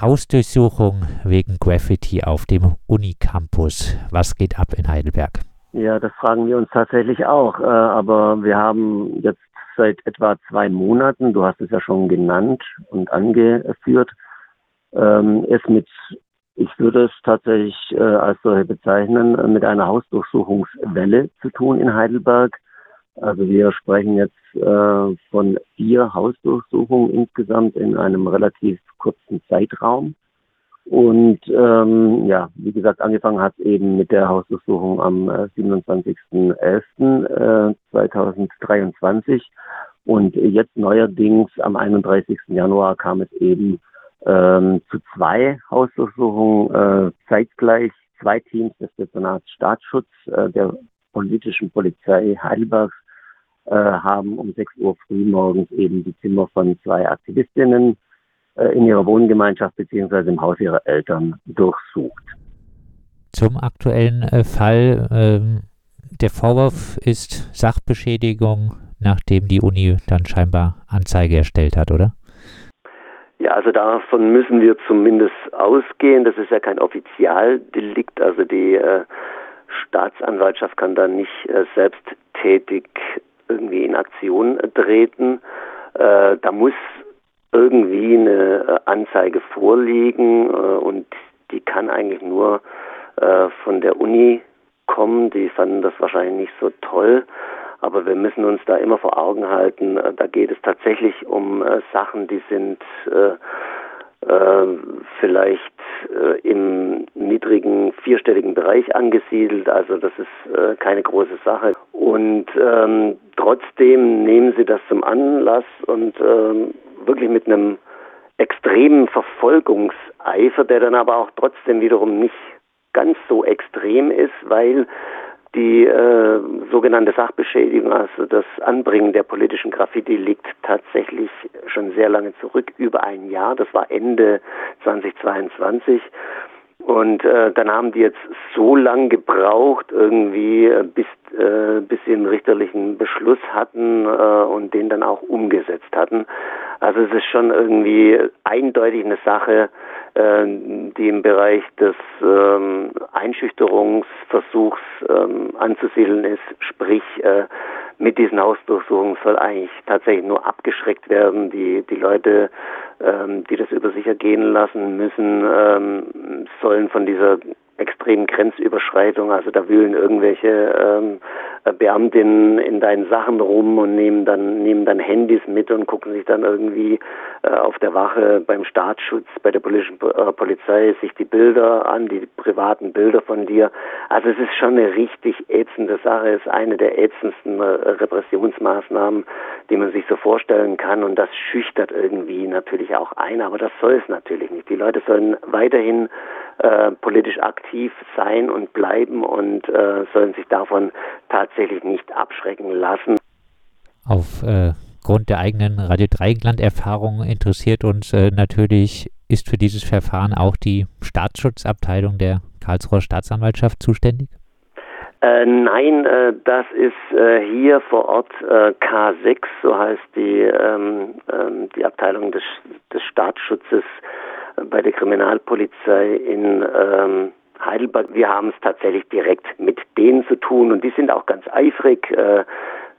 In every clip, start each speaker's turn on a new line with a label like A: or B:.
A: Hausdurchsuchung wegen Graffiti auf dem Unicampus. Was geht ab in Heidelberg?
B: Ja, das fragen wir uns tatsächlich auch. Äh, aber wir haben jetzt seit etwa zwei Monaten, du hast es ja schon genannt und angeführt, ähm, es mit, ich würde es tatsächlich äh, als solche bezeichnen, mit einer Hausdurchsuchungswelle zu tun in Heidelberg. Also wir sprechen jetzt äh, von vier Hausdurchsuchungen insgesamt in einem relativ kurzen Zeitraum. Und ähm, ja, wie gesagt, angefangen hat eben mit der Hausdurchsuchung am äh, 27.11.2023 äh, und jetzt neuerdings am 31. Januar kam es eben ähm, zu zwei Hausdurchsuchungen äh, zeitgleich. Zwei Teams des Dezernats Staatsschutz äh, der politischen Polizei Heidelbergs äh, haben um 6 Uhr früh morgens eben die Zimmer von zwei Aktivistinnen äh, in ihrer Wohngemeinschaft beziehungsweise im Haus ihrer Eltern durchsucht.
A: Zum aktuellen äh, Fall. Ähm, der Vorwurf ist Sachbeschädigung, nachdem die Uni dann scheinbar Anzeige erstellt hat, oder?
B: Ja, also davon müssen wir zumindest ausgehen. Das ist ja kein Offizialdelikt. Also die äh, Staatsanwaltschaft kann da nicht äh, selbsttätig irgendwie in Aktion treten. Äh, da muss irgendwie eine äh, Anzeige vorliegen äh, und die kann eigentlich nur äh, von der Uni kommen. Die fanden das wahrscheinlich nicht so toll. Aber wir müssen uns da immer vor Augen halten, äh, da geht es tatsächlich um äh, Sachen, die sind vielleicht im niedrigen vierstelligen Bereich angesiedelt. Also das ist keine große Sache. Und ähm, trotzdem nehmen Sie das zum Anlass und ähm, wirklich mit einem extremen Verfolgungseifer, der dann aber auch trotzdem wiederum nicht ganz so extrem ist, weil die äh, sogenannte Sachbeschädigung, also das Anbringen der politischen Graffiti, liegt tatsächlich schon sehr lange zurück, über ein Jahr. Das war Ende 2022. Und äh, dann haben die jetzt so lang gebraucht, irgendwie, äh, bis, äh, bis sie einen richterlichen Beschluss hatten äh, und den dann auch umgesetzt hatten. Also es ist schon irgendwie eindeutig eine Sache, äh, die im Bereich des ähm, Einschüchterungsversuchs ähm, anzusiedeln ist. Sprich, äh, mit diesen Hausdurchsuchungen soll eigentlich tatsächlich nur abgeschreckt werden. Die, die Leute, ähm, die das über sich ergehen lassen müssen, ähm, sollen von dieser extremen Grenzüberschreitung. Also da wühlen irgendwelche ähm, Beamtinnen in deinen Sachen rum und nehmen dann nehmen dann Handys mit und gucken sich dann irgendwie äh, auf der Wache beim Staatsschutz, bei der politischen äh, Polizei sich die Bilder an, die privaten Bilder von dir. Also es ist schon eine richtig ätzende Sache. Es ist eine der ätzendsten äh, Repressionsmaßnahmen, die man sich so vorstellen kann und das schüchtert irgendwie natürlich auch ein. Aber das soll es natürlich nicht. Die Leute sollen weiterhin äh, politisch aktiv sein und bleiben und äh, sollen sich davon tatsächlich nicht abschrecken lassen.
A: Aufgrund äh, der eigenen Radio Dreieckland-Erfahrung interessiert uns äh, natürlich, ist für dieses Verfahren auch die Staatsschutzabteilung der Karlsruher Staatsanwaltschaft zuständig?
B: Äh, nein, äh, das ist äh, hier vor Ort äh, K6, so heißt die, ähm, ähm, die Abteilung des, des Staatsschutzes bei der Kriminalpolizei in ähm, Heidelberg. Wir haben es tatsächlich direkt mit denen zu tun und die sind auch ganz eifrig. Äh,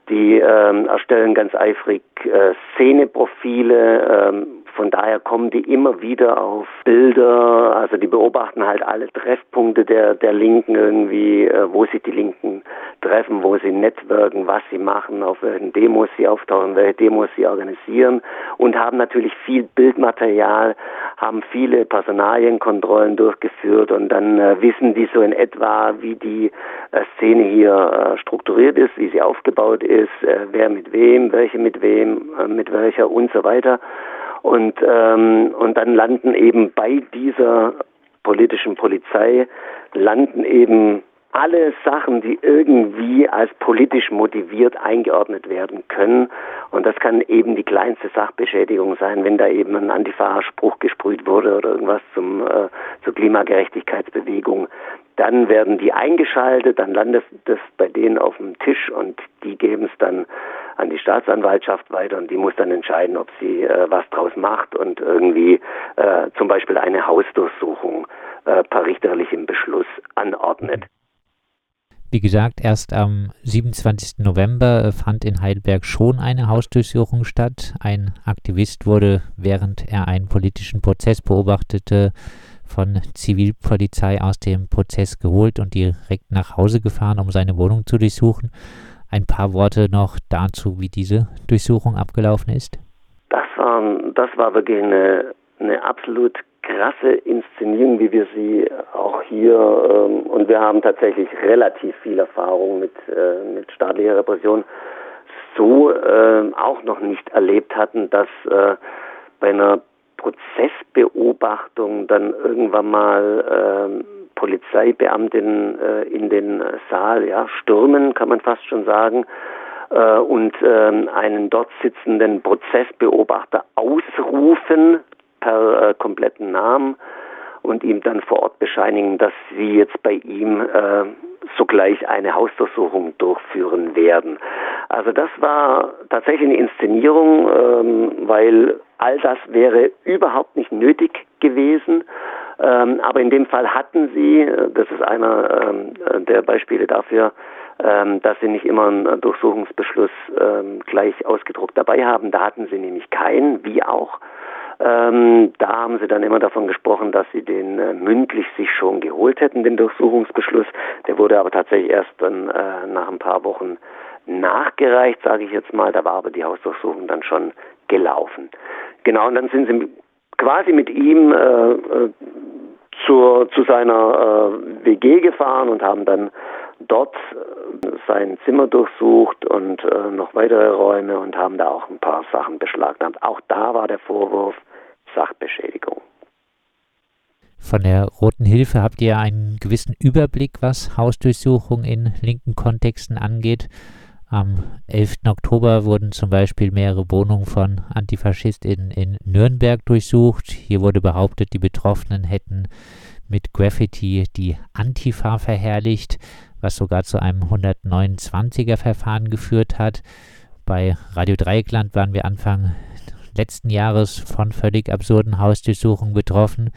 B: die ähm, erstellen ganz eifrig äh, Szeneprofile. Ähm, von daher kommen die immer wieder auf Bilder, also die beobachten halt alle Treffpunkte der, der Linken irgendwie, äh, wo sich die Linken treffen, wo sie networken, was sie machen, auf welchen Demos sie auftauchen, welche Demos sie organisieren und haben natürlich viel Bildmaterial, haben viele Personalienkontrollen durchgeführt und dann äh, wissen die so in etwa, wie die äh, Szene hier äh, strukturiert ist, wie sie aufgebaut ist, äh, wer mit wem, welche mit wem, äh, mit welcher und so weiter. Und, ähm, und dann landen eben bei dieser politischen Polizei, landen eben alle Sachen, die irgendwie als politisch motiviert eingeordnet werden können. Und das kann eben die kleinste Sachbeschädigung sein, wenn da eben ein Antifa-Spruch gesprüht wurde oder irgendwas zum, äh, zur Klimagerechtigkeitsbewegung. Dann werden die eingeschaltet, dann landet das bei denen auf dem Tisch und die geben es dann an die Staatsanwaltschaft weiter und die muss dann entscheiden, ob sie äh, was draus macht und irgendwie äh, zum Beispiel eine Hausdurchsuchung äh, per richterlichem Beschluss anordnet.
A: Wie gesagt, erst am 27. November äh, fand in Heidelberg schon eine Hausdurchsuchung statt. Ein Aktivist wurde, während er einen politischen Prozess beobachtete, von Zivilpolizei aus dem Prozess geholt und direkt nach Hause gefahren, um seine Wohnung zu durchsuchen. Ein paar Worte noch dazu, wie diese Durchsuchung abgelaufen ist.
B: Das war, das war wirklich eine, eine absolut krasse Inszenierung, wie wir sie auch hier, ähm, und wir haben tatsächlich relativ viel Erfahrung mit, äh, mit staatlicher Repression, so äh, auch noch nicht erlebt hatten, dass äh, bei einer Prozessbeobachtung dann irgendwann mal äh, Polizeibeamtinnen äh, in den Saal ja, stürmen, kann man fast schon sagen, äh, und äh, einen dort sitzenden Prozessbeobachter ausrufen per äh, kompletten Namen und ihm dann vor Ort bescheinigen, dass sie jetzt bei ihm äh, sogleich eine Hausdurchsuchung durchführen werden. Also das war tatsächlich eine Inszenierung, ähm, weil all das wäre überhaupt nicht nötig gewesen. Ähm, aber in dem Fall hatten sie, äh, das ist einer ähm, der Beispiele dafür, ähm, dass sie nicht immer einen Durchsuchungsbeschluss ähm, gleich ausgedruckt dabei haben. Da hatten sie nämlich keinen, wie auch. Ähm, da haben sie dann immer davon gesprochen, dass sie den äh, mündlich sich schon geholt hätten, den Durchsuchungsbeschluss. Der wurde aber tatsächlich erst dann äh, nach ein paar Wochen nachgereicht, sage ich jetzt mal. Da war aber die Hausdurchsuchung dann schon gelaufen. Genau, und dann sind sie quasi mit ihm äh, äh zur, zu seiner äh, WG gefahren und haben dann dort äh, sein Zimmer durchsucht und äh, noch weitere Räume und haben da auch ein paar Sachen beschlagnahmt. Auch da war der Vorwurf Sachbeschädigung.
A: Von der Roten Hilfe habt ihr einen gewissen Überblick, was Hausdurchsuchung in linken Kontexten angeht. Am 11. Oktober wurden zum Beispiel mehrere Wohnungen von AntifaschistInnen in Nürnberg durchsucht. Hier wurde behauptet, die Betroffenen hätten mit Graffiti die Antifa verherrlicht, was sogar zu einem 129er Verfahren geführt hat. Bei Radio Dreieckland waren wir Anfang letzten Jahres von völlig absurden Hausdurchsuchungen betroffen.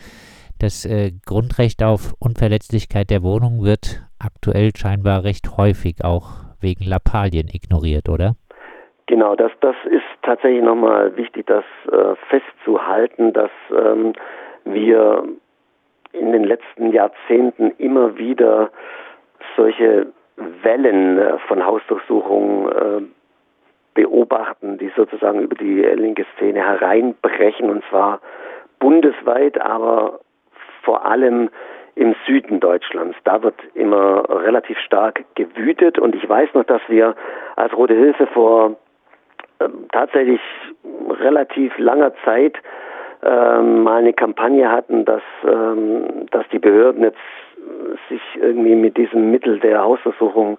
A: Das äh, Grundrecht auf Unverletzlichkeit der Wohnung wird aktuell scheinbar recht häufig auch wegen Lappalien ignoriert, oder?
B: Genau, das, das ist tatsächlich nochmal wichtig, das äh, festzuhalten, dass ähm, wir in den letzten Jahrzehnten immer wieder solche Wellen äh, von Hausdurchsuchungen äh, beobachten, die sozusagen über die linke Szene hereinbrechen und zwar bundesweit, aber vor allem im Süden Deutschlands. Da wird immer relativ stark gewütet und ich weiß noch, dass wir als Rote Hilfe vor äh, tatsächlich relativ langer Zeit ähm, mal eine Kampagne hatten, dass, ähm, dass die Behörden jetzt sich irgendwie mit diesem Mittel der Hausversuchung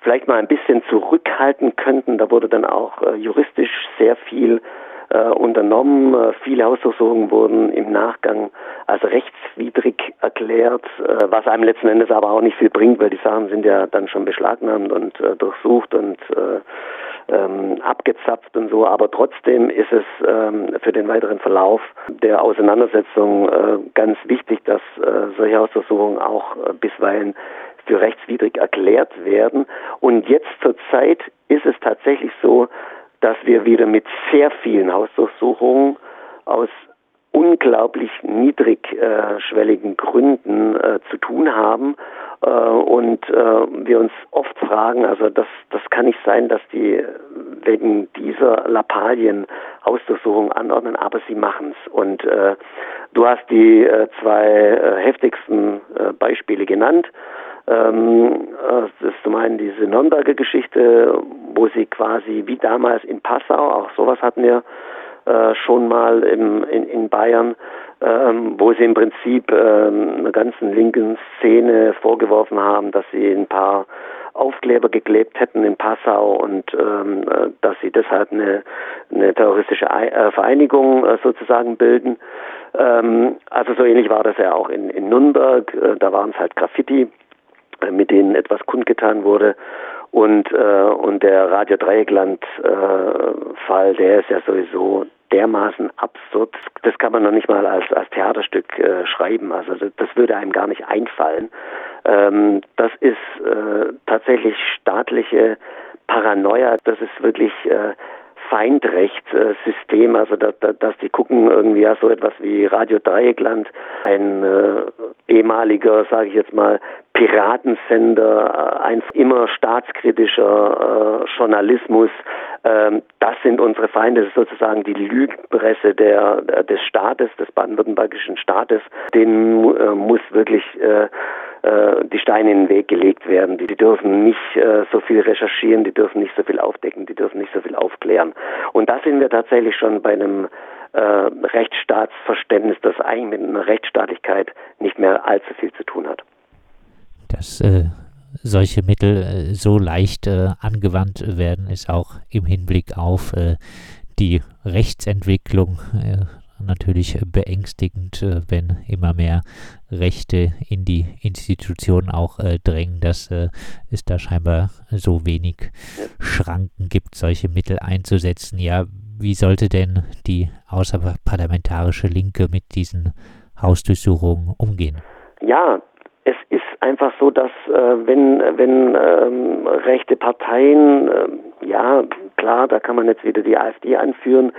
B: vielleicht mal ein bisschen zurückhalten könnten. Da wurde dann auch äh, juristisch sehr viel äh, unternommen. Äh, viele Hausdurchsuchungen wurden im Nachgang als rechtswidrig erklärt, äh, was einem letzten Endes aber auch nicht viel bringt, weil die Sachen sind ja dann schon beschlagnahmt und äh, durchsucht und äh, ähm, abgezapft und so, aber trotzdem ist es ähm, für den weiteren Verlauf der Auseinandersetzung äh, ganz wichtig, dass äh, solche Hausdurchsuchungen auch äh, bisweilen für rechtswidrig erklärt werden. Und jetzt zur Zeit ist es tatsächlich so, dass wir wieder mit sehr vielen Hausdurchsuchungen aus unglaublich niedrigschwelligen Gründen äh, zu tun haben äh, und äh, wir uns oft fragen, also das, das kann nicht sein, dass die wegen dieser Lappalien Hausdurchsuchungen anordnen, aber sie machen es. Und äh, du hast die äh, zwei äh, heftigsten äh, Beispiele genannt. Ähm, das ist zum einen diese Nürnberger Geschichte, wo sie quasi wie damals in Passau, auch sowas hatten wir äh, schon mal in, Bayern, ähm, wo sie im Prinzip ähm, einer ganzen linken Szene vorgeworfen haben, dass sie ein paar Aufkleber geklebt hätten in Passau und ähm, äh, dass sie deshalb eine, eine terroristische äh, Vereinigung sozusagen bilden. Ähm, also so ähnlich war das ja auch in, in Nürnberg. Da waren es halt Graffiti, mit denen etwas kundgetan wurde. Und, äh, und der Radio Dreieckland-Fall, der ist ja sowieso dermaßen absurd. Das kann man noch nicht mal als, als Theaterstück äh, schreiben. Also das, das, würde einem gar nicht einfallen. Ähm, das ist äh, tatsächlich staatliche Paranoia. Das ist wirklich äh, Feindrechtssystem, also da, da, dass die gucken irgendwie ja so etwas wie Radio Dreieckland, ein äh, ehemaliger, sage ich jetzt mal, Piratensender, äh, ein immer staatskritischer äh, Journalismus. Ähm, das sind unsere Feinde, das ist sozusagen die Lügenpresse der, des Staates, des baden-württembergischen Staates. Den äh, muss wirklich äh, die Steine in den Weg gelegt werden. Die, die dürfen nicht äh, so viel recherchieren, die dürfen nicht so viel aufdecken, die dürfen nicht so viel aufklären. Und da sind wir tatsächlich schon bei einem äh, Rechtsstaatsverständnis, das eigentlich mit einer Rechtsstaatlichkeit nicht mehr allzu viel zu tun hat.
A: Dass äh, solche Mittel äh, so leicht äh, angewandt werden, ist auch im Hinblick auf die Rechtsentwicklung natürlich beängstigend, äh, wenn immer mehr Rechte in die Institutionen auch äh, drängen, dass äh, es da scheinbar so wenig Schranken gibt, solche Mittel einzusetzen. Ja, wie sollte denn die außerparlamentarische Linke mit diesen Hausdurchsuchungen umgehen?
B: Ja, es ist einfach so, dass äh, wenn, wenn ähm, rechte Parteien, äh, ja klar, da kann man jetzt wieder die AfD anführen,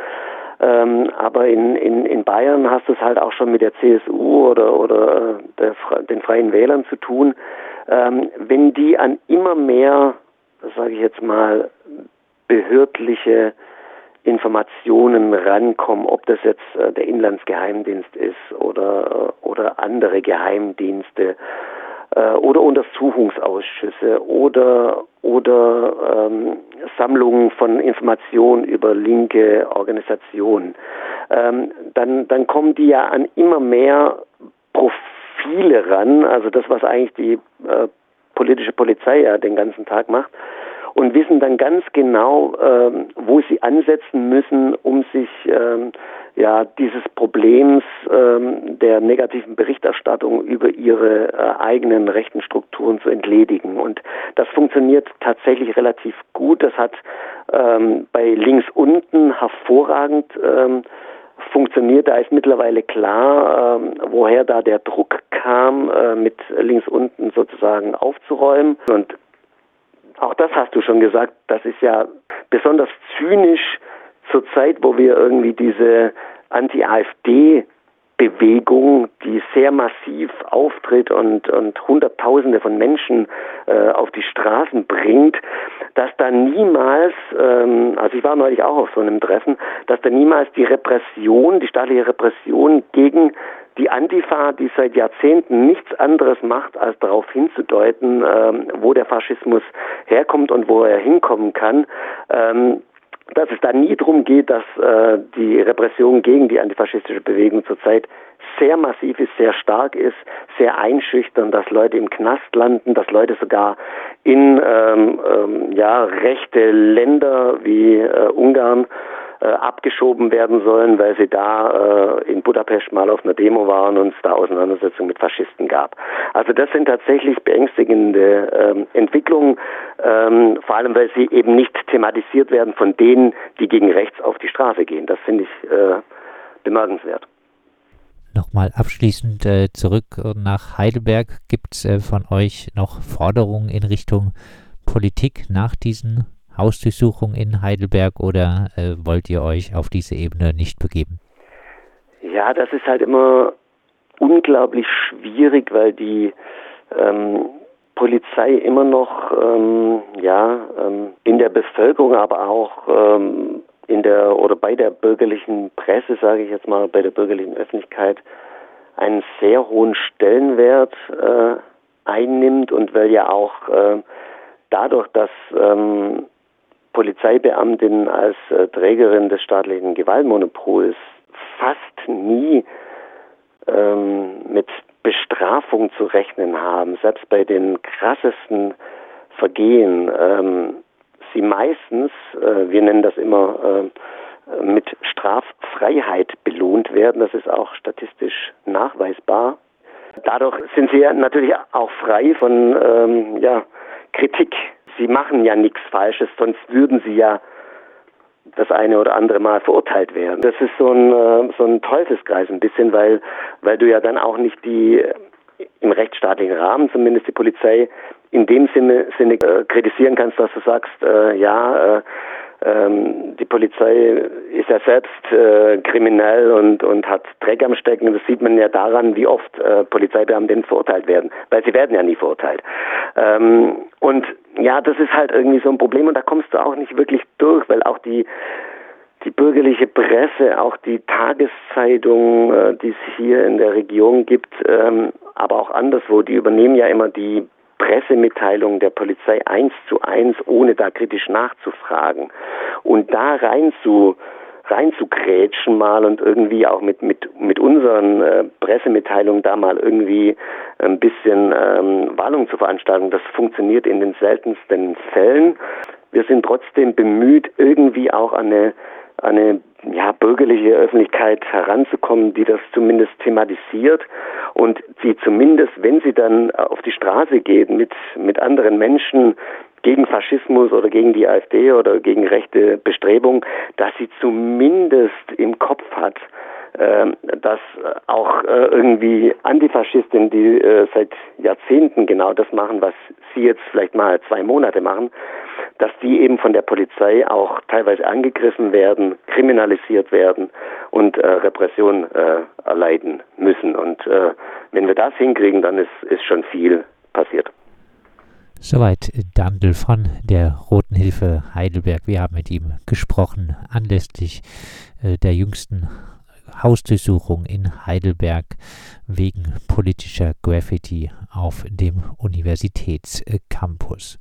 B: ähm, aber in, in, in Bayern hast du es halt auch schon mit der CSU oder, oder äh, der, den Freien Wählern zu tun. Ähm, wenn die an immer mehr, sage ich jetzt mal, behördliche Informationen rankommen, ob das jetzt äh, der Inlandsgeheimdienst ist oder, äh, oder andere Geheimdienste äh, oder Untersuchungsausschüsse oder, oder ähm, Sammlungen von Informationen über linke Organisationen, ähm, dann, dann kommen die ja an immer mehr Profile ran, also das, was eigentlich die äh, politische Polizei ja den ganzen Tag macht und wissen dann ganz genau, ähm, wo sie ansetzen müssen, um sich ähm, ja dieses Problems ähm, der negativen Berichterstattung über ihre äh, eigenen rechten Strukturen zu entledigen. Und das funktioniert tatsächlich relativ gut. Das hat ähm, bei links unten hervorragend ähm, funktioniert. Da ist mittlerweile klar, ähm, woher da der Druck kam, äh, mit links unten sozusagen aufzuräumen. Und auch das hast du schon gesagt, das ist ja besonders zynisch zur Zeit, wo wir irgendwie diese Anti-AfD Bewegung, die sehr massiv auftritt und, und Hunderttausende von Menschen äh, auf die Straßen bringt, dass da niemals, ähm, also ich war neulich auch auf so einem Treffen, dass da niemals die Repression, die staatliche Repression gegen die Antifa, die seit Jahrzehnten nichts anderes macht, als darauf hinzudeuten, ähm, wo der Faschismus herkommt und wo er hinkommen kann, ähm, dass es da nie darum geht, dass äh, die Repression gegen die antifaschistische Bewegung zurzeit sehr massiv ist, sehr stark ist, sehr einschüchtern, dass Leute im Knast landen, dass Leute sogar in ähm, ähm, ja, rechte Länder wie äh, Ungarn abgeschoben werden sollen, weil sie da äh, in Budapest mal auf einer Demo waren und es da Auseinandersetzungen mit Faschisten gab. Also das sind tatsächlich beängstigende ähm, Entwicklungen, ähm, vor allem weil sie eben nicht thematisiert werden von denen, die gegen rechts auf die Straße gehen. Das finde ich äh, bemerkenswert.
A: Nochmal abschließend äh, zurück nach Heidelberg. Gibt es äh, von euch noch Forderungen in Richtung Politik nach diesen Hausdurchsuchung in Heidelberg oder äh, wollt ihr euch auf diese Ebene nicht begeben?
B: Ja, das ist halt immer unglaublich schwierig, weil die ähm, Polizei immer noch ähm, ja ähm, in der Bevölkerung, aber auch ähm, in der oder bei der bürgerlichen Presse, sage ich jetzt mal, bei der bürgerlichen Öffentlichkeit einen sehr hohen Stellenwert äh, einnimmt und weil ja auch äh, dadurch, dass ähm, Polizeibeamtinnen als äh, Trägerin des staatlichen Gewaltmonopols fast nie ähm, mit Bestrafung zu rechnen haben, selbst bei den krassesten Vergehen. Ähm, sie meistens, äh, wir nennen das immer äh, mit Straffreiheit belohnt werden. Das ist auch statistisch nachweisbar. Dadurch sind sie natürlich auch frei von ähm, ja, Kritik. Sie machen ja nichts Falsches, sonst würden sie ja das eine oder andere Mal verurteilt werden. Das ist so ein, äh, so ein Teufelskreis ein bisschen, weil, weil du ja dann auch nicht die im rechtsstaatlichen Rahmen zumindest die Polizei in dem Sinne, Sinne äh, kritisieren kannst, dass du sagst, äh, ja, äh, ähm, die Polizei ist ja selbst äh, kriminell und, und hat Dreck am Stecken. Das sieht man ja daran, wie oft äh, Polizeibeamtinnen verurteilt werden, weil sie werden ja nie verurteilt. Ähm, und ja, das ist halt irgendwie so ein Problem und da kommst du auch nicht wirklich durch, weil auch die die bürgerliche Presse, auch die Tageszeitung, äh, die es hier in der Region gibt, ähm, aber auch anderswo, die übernehmen ja immer die Pressemitteilungen der Polizei eins zu eins, ohne da kritisch nachzufragen. Und da rein zu reinzugrätschen mal und irgendwie auch mit mit mit unseren äh, Pressemitteilungen da mal irgendwie ein bisschen ähm, Warnung zu veranstalten, das funktioniert in den seltensten Fällen. Wir sind trotzdem bemüht, irgendwie auch eine eine ja, bürgerliche Öffentlichkeit heranzukommen, die das zumindest thematisiert und die zumindest, wenn sie dann auf die Straße geht mit, mit anderen Menschen gegen Faschismus oder gegen die AfD oder gegen rechte Bestrebungen, dass sie zumindest im Kopf hat, ähm, dass auch äh, irgendwie Antifaschistinnen, die äh, seit Jahrzehnten genau das machen, was sie jetzt vielleicht mal zwei Monate machen, dass die eben von der Polizei auch teilweise angegriffen werden, kriminalisiert werden und äh, Repression erleiden müssen. Und wenn wir das hinkriegen, dann ist, ist schon viel passiert.
A: Soweit Dandel von der Roten Hilfe Heidelberg. Wir haben mit ihm gesprochen anlässlich äh, der jüngsten Hausdurchsuchung in Heidelberg wegen politischer Graffiti auf dem Universitätscampus.